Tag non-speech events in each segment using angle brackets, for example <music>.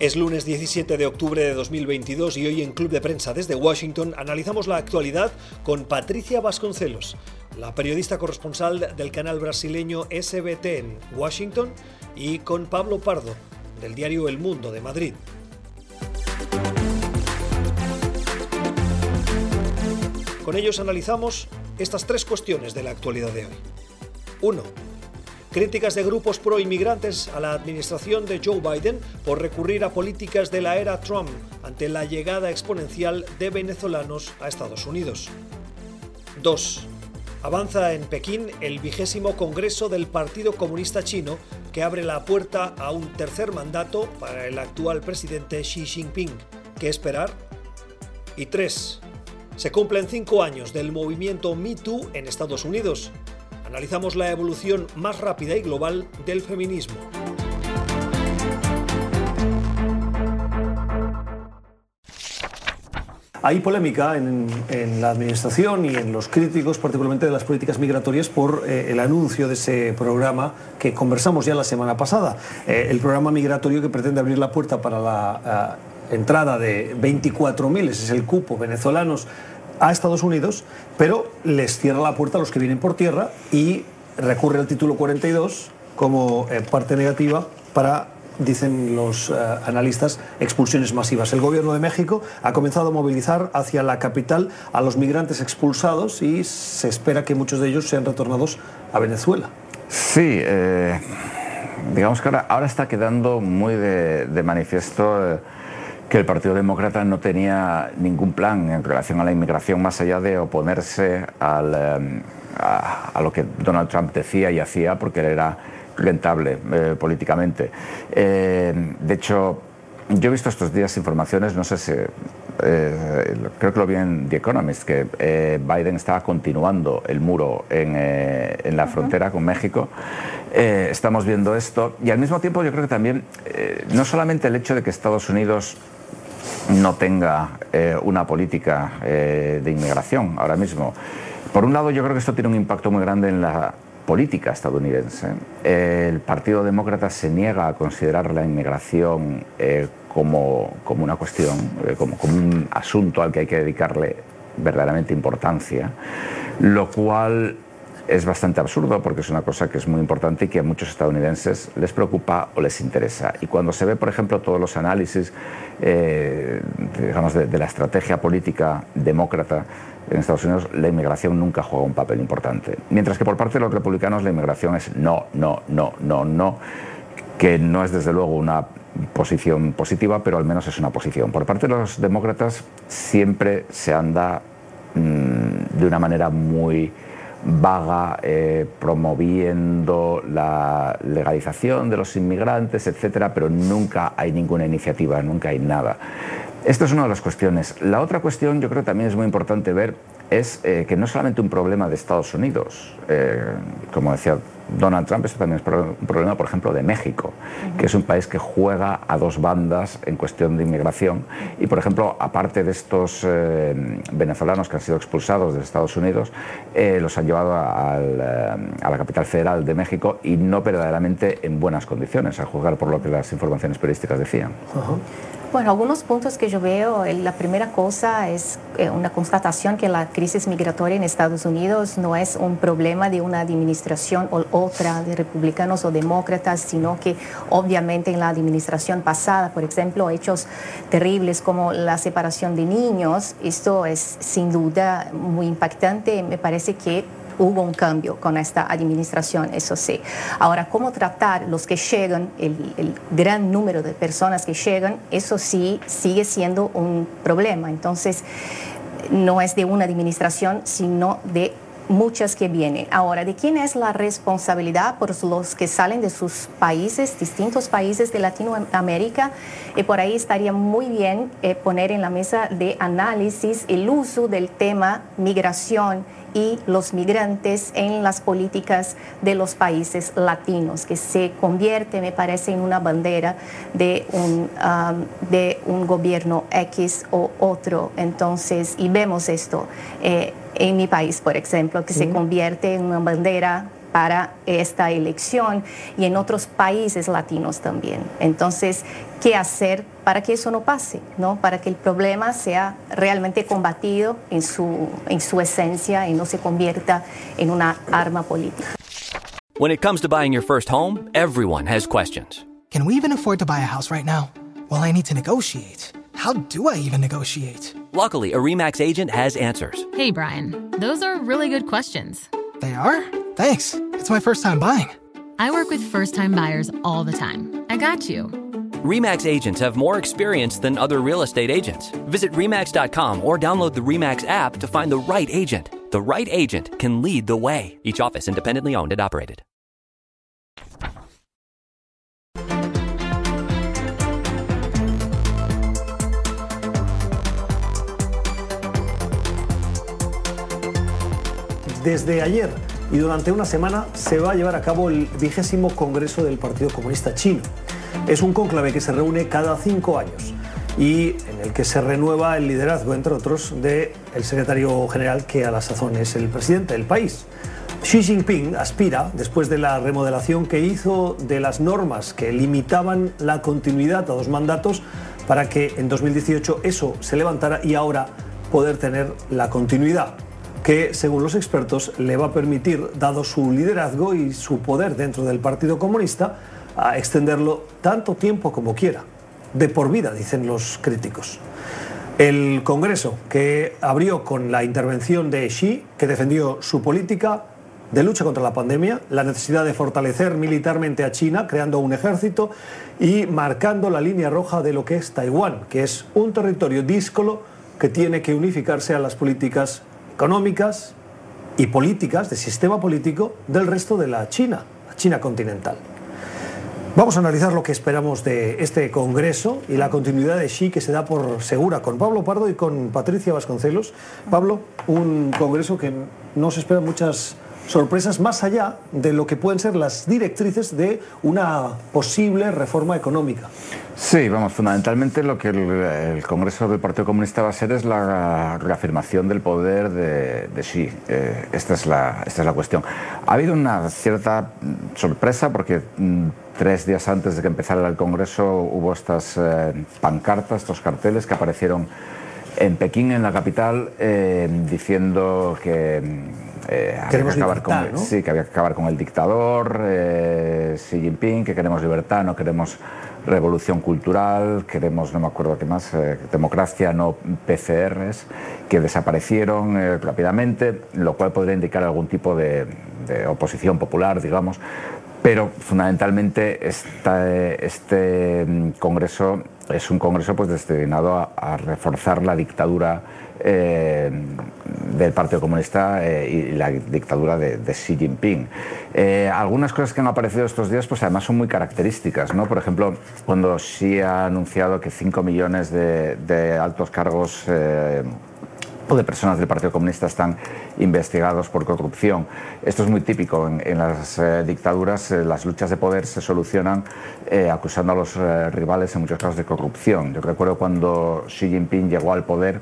Es lunes 17 de octubre de 2022 y hoy en Club de Prensa desde Washington analizamos la actualidad con Patricia Vasconcelos, la periodista corresponsal del canal brasileño SBT en Washington, y con Pablo Pardo, del diario El Mundo de Madrid. Con ellos analizamos estas tres cuestiones de la actualidad de hoy. 1 Críticas de grupos pro-inmigrantes a la administración de Joe Biden por recurrir a políticas de la era Trump ante la llegada exponencial de venezolanos a Estados Unidos. 2. Avanza en Pekín el vigésimo Congreso del Partido Comunista Chino que abre la puerta a un tercer mandato para el actual presidente Xi Jinping. ¿Qué esperar? Y 3. Se cumplen cinco años del movimiento Me Too en Estados Unidos analizamos la evolución más rápida y global del feminismo. Hay polémica en, la administración y en los críticos, particularmente de las políticas migratorias, por eh, el anuncio de ese programa que conversamos ya la semana pasada. Eh, el programa migratorio que pretende abrir la puerta para la eh, entrada de 24.000, ese es el cupo, venezolanos a Estados Unidos, pero les cierra la puerta a los que vienen por tierra y recurre al título 42 como eh, parte negativa para dicen los eh, analistas, expulsiones masivas. El gobierno de México ha comenzado a movilizar hacia la capital a los migrantes expulsados y se espera que muchos de ellos sean retornados a Venezuela. Sí, eh, digamos que ahora, ahora, está quedando muy de, de manifiesto que el Partido Demócrata no tenía ningún plan en relación a la inmigración más allá de oponerse al, em, a, lo que Donald Trump decía y hacía porque él era rentable eh, políticamente. Eh, de hecho, yo he visto estos días informaciones, no sé si, eh, creo que lo vi en The Economist, que Biden estaba continuando el muro en, en la frontera con México. estamos viendo esto y al mismo tiempo yo creo que también, no solamente el hecho de que Estados Unidos no tenga eh, una política eh, de inmigración ahora mismo. Por un lado, yo creo que esto tiene un impacto muy grande en la política estadounidense. el Partido Demócrata se niega a considerar la inmigración eh, como, como, una cuestión, como, como un asunto al que hay que dedicarle verdaderamente importancia, lo cual es bastante absurdo porque es una cosa que es muy importante y que a muchos estadounidenses les preocupa o les interesa. Y cuando se ve, por ejemplo, todos los análisis eh, digamos, de, la estrategia política demócrata en Estados Unidos, la inmigración nunca juega un papel importante. Mientras que por parte de los republicanos la inmigración es no, no, no, no, no, que no es desde luego una posición positiva, pero al menos es una posición. Por parte de los demócratas siempre se anda mm, de una manera muy vaga eh, promoviendo la legalización de los inmigrantes, etcétera, pero nunca hay ninguna iniciativa, nunca hay nada. Esto es una de las cuestiones. La otra cuestión, yo creo que también es muy importante ver, es eh, que no es solamente un problema de Estados Unidos, eh, como decía Donald Trump, esto también es un problema, por ejemplo, de México, que es un país que juega a dos bandas en cuestión de inmigración. Y, por ejemplo, aparte de estos eh, venezolanos que han sido expulsados de Estados Unidos, eh, los han llevado eh, a, la capital federal de México y no verdaderamente en buenas condiciones, a juzgar por lo que las informaciones periodísticas decían. Bueno, algunos puntos que yo veo, la primera cosa es eh, una constatación que la crisis migratoria en Estados Unidos no es un problema de una administración o otra, de republicanos o demócratas, sino que obviamente en la administración pasada, por ejemplo, hechos terribles como la separación de niños, esto es sin duda muy impactante. Me parece que hubo un cambio con esta administración, eso sí. Ahora, cómo tratar los que llegan, el, gran número de personas que llegan, eso sí sigue siendo un problema. Entonces, no es de una administración, sino de muchas que vienen. Ahora, ¿de quién es la responsabilidad por los que salen de sus países, distintos países de Latinoamérica? Y por ahí estaría muy bien eh, poner en la mesa de análisis el uso del tema migración y los migrantes en las políticas de los países latinos, que se convierte, me parece, en una bandera de un, um, de un gobierno X o otro. Entonces, y vemos esto. Eh, en mi país, por ejemplo, que se convierte en una bandera para esta elección y en otros países latinos también. Entonces, ¿qué hacer para que eso no pase? ¿no? Para que el problema sea realmente combatido en su, en su esencia y no se convierta en una arma política. When it comes to buying your first home, everyone has questions. Can we even afford to buy a house right now? Well, I need to negotiate. How do I even negotiate? Luckily, a REMAX agent has answers. Hey, Brian, those are really good questions. They are? Thanks. It's my first time buying. I work with first time buyers all the time. I got you. REMAX agents have more experience than other real estate agents. Visit REMAX.com or download the REMAX app to find the right agent. The right agent can lead the way. Each office independently owned and operated. Desde ayer y durante una semana se va a llevar a cabo el vigésimo Congreso del Partido Comunista Chino. Es un cónclave que se reúne cada cinco años y en el que se renueva el liderazgo, entre otros, del el secretario general que a la sazón es el presidente del país. Xi Jinping aspira, después de la remodelación que hizo de las normas que limitaban la continuidad a dos mandatos, para que en 2018 eso se levantara y ahora poder tener la continuidad que, según los expertos, le va a permitir, dado su liderazgo y su poder dentro del Partido Comunista, a extenderlo tanto tiempo como quiera, de por vida, dicen los críticos. El Congreso, que abrió con la intervención de Xi, que defendió su política de lucha contra la pandemia, la necesidad de fortalecer militarmente a China, creando un ejército y marcando la línea roja de lo que es Taiwán, que es un territorio díscolo que tiene que unificarse a las políticas económicas y políticas, de sistema político del resto de la China, la China continental. Vamos a analizar lo que esperamos de este Congreso y la continuidad de Xi que se da por segura con Pablo Pardo y con Patricia Vasconcelos. Pablo, un Congreso que no se esperan muchas sorpresas más allá de lo que pueden ser las directrices de una posible reforma económica. Sí, vamos, fundamentalmente lo que el, Congreso del Partido Comunista va a ser es la reafirmación del poder de, Xi. Eh, esta, es la, esta es la cuestión. Ha habido una cierta sorpresa porque mm, tres días antes de que empezara el Congreso hubo estas eh, pancartas, estos carteles que aparecieron en Pekín, en la capital, eh, diciendo que eh, queremos que acabar con, Sí, que había que acabar con el dictador, eh, Xi Jinping, que queremos libertad, no queremos revolución cultural, queremos, no me acuerdo qué más, democracia, no PCRs, que desaparecieron rápidamente, lo cual podría indicar algún tipo de, de oposición popular, digamos, pero fundamentalmente este mm, congreso es un congreso pues destinado a, reforzar la dictadura eh, del Partido Comunista eh, y la dictadura de, Xi Jinping. Eh, algunas cosas que han aparecido estos días pues además son muy características. ¿no? Por ejemplo, cuando Xi ha anunciado que 5 millones de, altos cargos de personas del Partido Comunista están investigados por corrupción. Esto es muy típico en, las eh, dictaduras. Eh, las luchas de poder se solucionan eh, acusando a los rivales en muchos casos de corrupción. Yo recuerdo cuando Xi Jinping llegó al poder,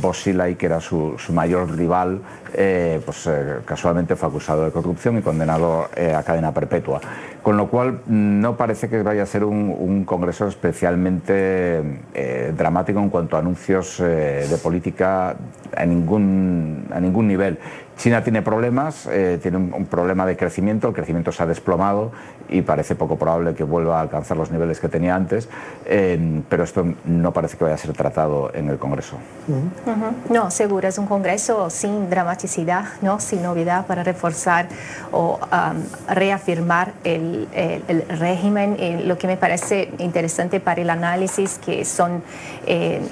Bosilai, que era su, mayor rival, pues casualmente fue acusado de corrupción y condenado a cadena perpetua. Con lo cual no parece que vaya a ser un, congreso especialmente dramático en cuanto a anuncios de política a ningún, a ningún nivel. China tiene problemas, eh, tiene un, problema de crecimiento, el crecimiento se ha desplomado y parece poco probable que vuelva a alcanzar los niveles que tenía antes, eh, pero esto no parece que vaya a ser tratado en el Congreso. No, seguro, es un Congreso sin dramaticidad, ¿no? sin novedad para reforzar o reafirmar el, el, régimen. Eh, lo que me parece interesante para el análisis que son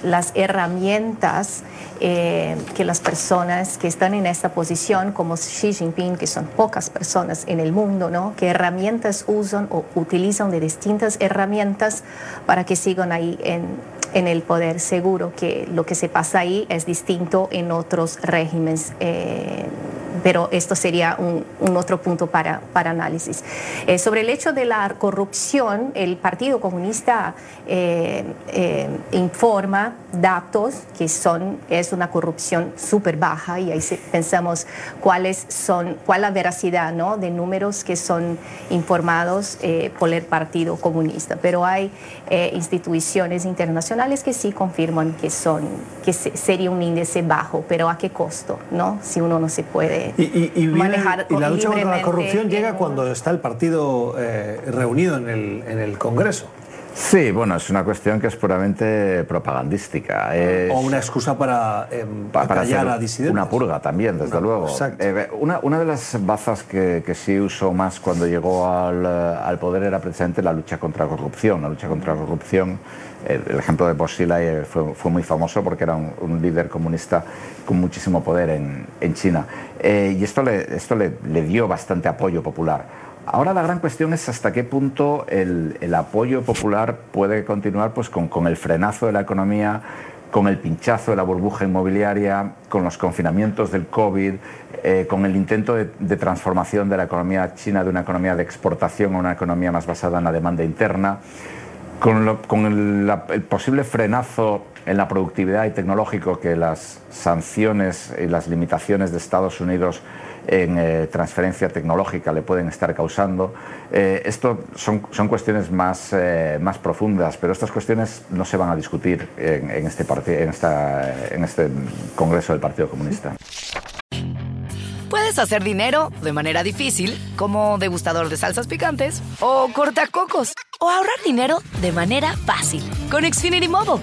las herramientas que las personas que están en esta posición como Xi Jinping, que son pocas personas en el mundo, ¿no? ¿Qué herramientas usan o utilizan de distintas herramientas para que sigan ahí en, el poder? Seguro que lo que se pasa ahí es distinto en otros regímenes. Eh, pero esto sería un, otro punto para, para análisis. Eh, sobre el hecho de la corrupción, el Partido Comunista eh, eh, informa datos que son, es una corrupción súper baja y ahí pensamos cuáles son, cuál la veracidad ¿no? de números que son informados por el Partido Comunista. Pero hay instituciones internacionales que sí confirman que, son, que sería un índice bajo, pero ¿a qué costo? ¿no? Si uno no se puede y, manejar y la lucha contra la corrupción llega cuando está el partido eh, reunido en el, en el Congreso. Sí, bueno, es una cuestión que es puramente propagandística. o una excusa para, eh, para callar a disidentes. Una purga también, desde luego. Eh, una, una, de las bazas que, que, sí usó más cuando llegó al, al, poder era precisamente la lucha contra la corrupción. La lucha contra la corrupción, el, ejemplo de Bosila fue, fue, muy famoso porque era un, líder comunista con muchísimo poder en, en China. Eh, y esto, le, esto le, le dio bastante apoyo popular. Ahora la gran cuestión es hasta qué punto el, apoyo popular puede continuar pues, con, el frenazo de la economía, con el pinchazo de la burbuja inmobiliaria, con los confinamientos del COVID, eh, con el intento de, transformación de la economía china de una economía de exportación a una economía más basada en la demanda interna, con, el, posible frenazo en la productividad y tecnológico que las sanciones y las limitaciones de Estados Unidos en eh, transferencia tecnológica le pueden estar causando. Eh, esto son, son cuestiones más, eh, más profundas, pero estas cuestiones no se van a discutir en, en este, en, esta, en este Congreso del Partido Comunista. Puedes hacer dinero de manera difícil, como degustador de salsas picantes, o cortacocos, o ahorrar dinero de manera fácil con Xfinity Mobile.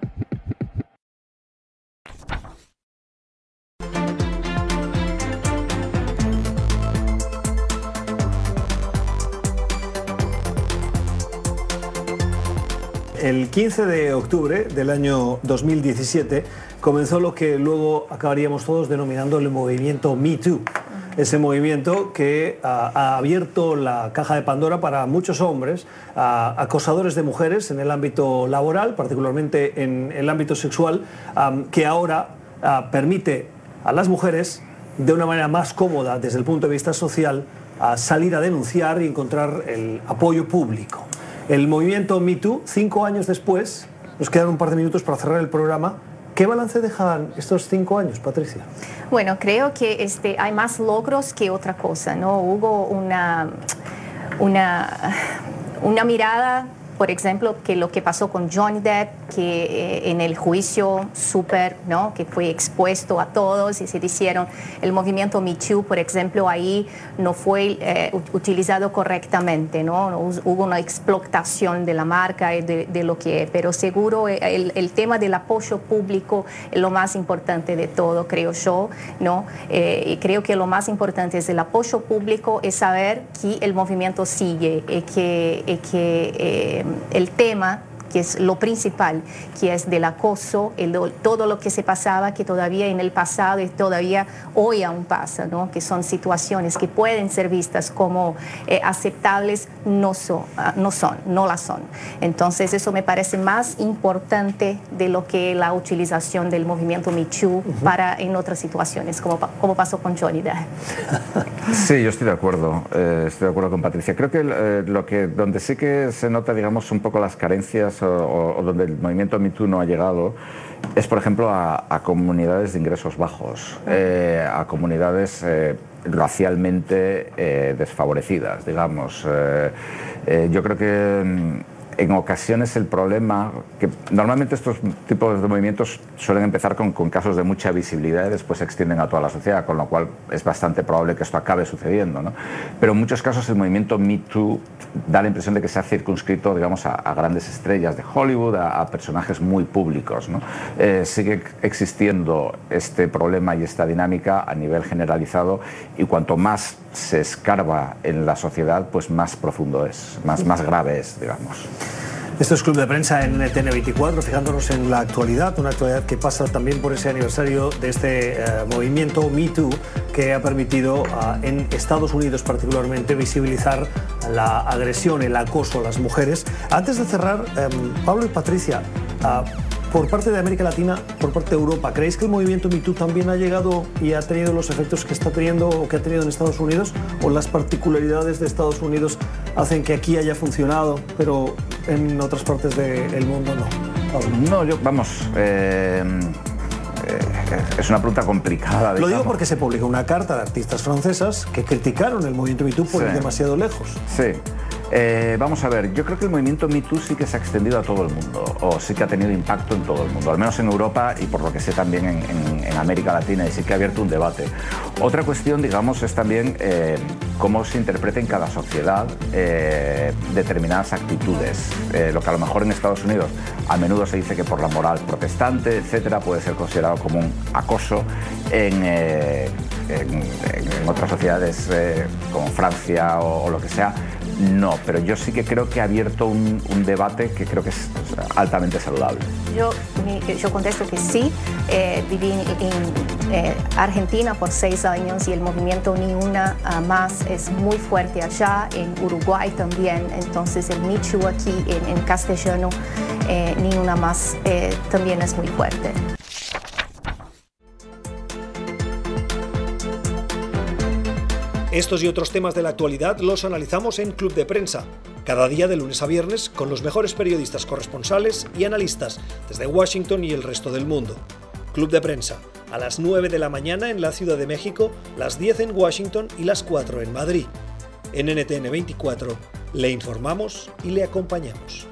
El 15 de octubre del año 2017 comenzó lo que luego acabaríamos todos denominando el movimiento Me Too. Ese movimiento que ha, abierto la caja de Pandora para muchos hombres, acosadores de mujeres en el ámbito laboral, particularmente en el ámbito sexual, que ahora permite a las mujeres, de una manera más cómoda desde el punto de vista social, salir a denunciar y encontrar el apoyo público. El movimiento Me Too, cinco años después, nos quedan un par de minutos para cerrar el programa. ¿Qué balance dejan estos cinco años, Patricia? Bueno, creo que este, hay más logros que otra cosa, ¿no? Hubo una, una, una mirada por ejemplo, que lo que pasó con Johnny Depp, que eh, en el juicio súper, ¿no? que fue expuesto a todos y se hicieron el movimiento Me Too, por ejemplo, ahí no fue eh, utilizado correctamente, ¿no? hubo una explotación de la marca y de, lo que, pero seguro eh, el, el, tema del apoyo público es lo más importante de todo, creo yo, ¿no? y creo que lo más importante es el apoyo público, es saber que el movimiento sigue, y que, que el tema que es lo principal, que es del acoso, el, todo lo que se pasaba, que todavía en el pasado y todavía hoy aún pasa, ¿no? que son situaciones que pueden ser vistas como eh, aceptables, no, son, ah, no son, no las son. Entonces eso me parece más importante de lo que la utilización del movimiento Me para en otras situaciones, como, como pasó con Johnny Depp. <laughs> Sí, yo estoy de acuerdo, eh, estoy de acuerdo con Patricia. Creo que, eh, lo que donde sí que se nota, digamos, un poco las carencias o, donde el movimiento MeToo no ha llegado es, por ejemplo, a, comunidades de ingresos bajos, eh, a comunidades eh, racialmente eh, desfavorecidas, digamos. yo creo que mm, en ocasiones el problema, que normalmente estos tipos de movimientos suelen empezar con, casos de mucha visibilidad y después se extienden a toda la sociedad, con lo cual es bastante probable que esto acabe sucediendo. ¿no? Pero en muchos casos el movimiento Me Too da la impresión de que se ha circunscrito digamos, a, grandes estrellas de Hollywood, a, personajes muy públicos. ¿no? Eh, sigue existiendo este problema y esta dinámica a nivel generalizado y cuanto más se escarba en la sociedad, pues más profundo es, más, más grave es, digamos. Esto es Club de Prensa en NTN24, fijándonos en la actualidad, una actualidad que pasa también por ese aniversario de este eh, movimiento Me Too que ha permitido ah, en Estados Unidos particularmente visibilizar la agresión, el acoso a las mujeres. Antes de cerrar, em, Pablo y Patricia, ah, por parte de América Latina, por parte de Europa, ¿creéis que el movimiento MeToo también ha llegado y ha tenido los efectos que está teniendo o que ha tenido en Estados Unidos? ¿O las particularidades de Estados Unidos hacen que aquí haya funcionado, pero en otras partes del mundo no? No, yo, vamos, eh, eh, es una pregunta complicada. Lo digo porque se publicó una carta de artistas francesas que criticaron el movimiento MeToo por ir demasiado lejos. Sí. Eh, vamos a ver, yo creo que el movimiento MeToo sí que se ha extendido a todo el mundo, o sí que ha tenido impacto en todo el mundo, al menos en Europa y por lo que sé también en, América Latina, y sí que ha abierto un debate. Otra cuestión, digamos, es también eh, cómo se interpreta en cada sociedad eh, determinadas actitudes. lo que a lo mejor en Estados Unidos a menudo se dice que por la moral protestante, etcétera, puede ser considerado como un acoso en, otras sociedades como Francia o lo que sea no, pero yo sí que creo que ha abierto un, debate que creo que es altamente saludable. Yo, yo contesto que sí. Eh, viví en, eh, Argentina por seis años y el movimiento Ni Una ah, Más es muy fuerte allá, en Uruguay también. Entonces el Michu aquí en, castellano, eh, Ni Una Más, también es muy fuerte. Estos y otros temas de la actualidad los analizamos en Club de Prensa, cada día de lunes a viernes con los mejores periodistas corresponsales y analistas desde Washington y el resto del mundo. Club de Prensa, a las 9 de la mañana en la Ciudad de México, las 10 en Washington y las 4 en Madrid. En NTN 24 le informamos y le acompañamos.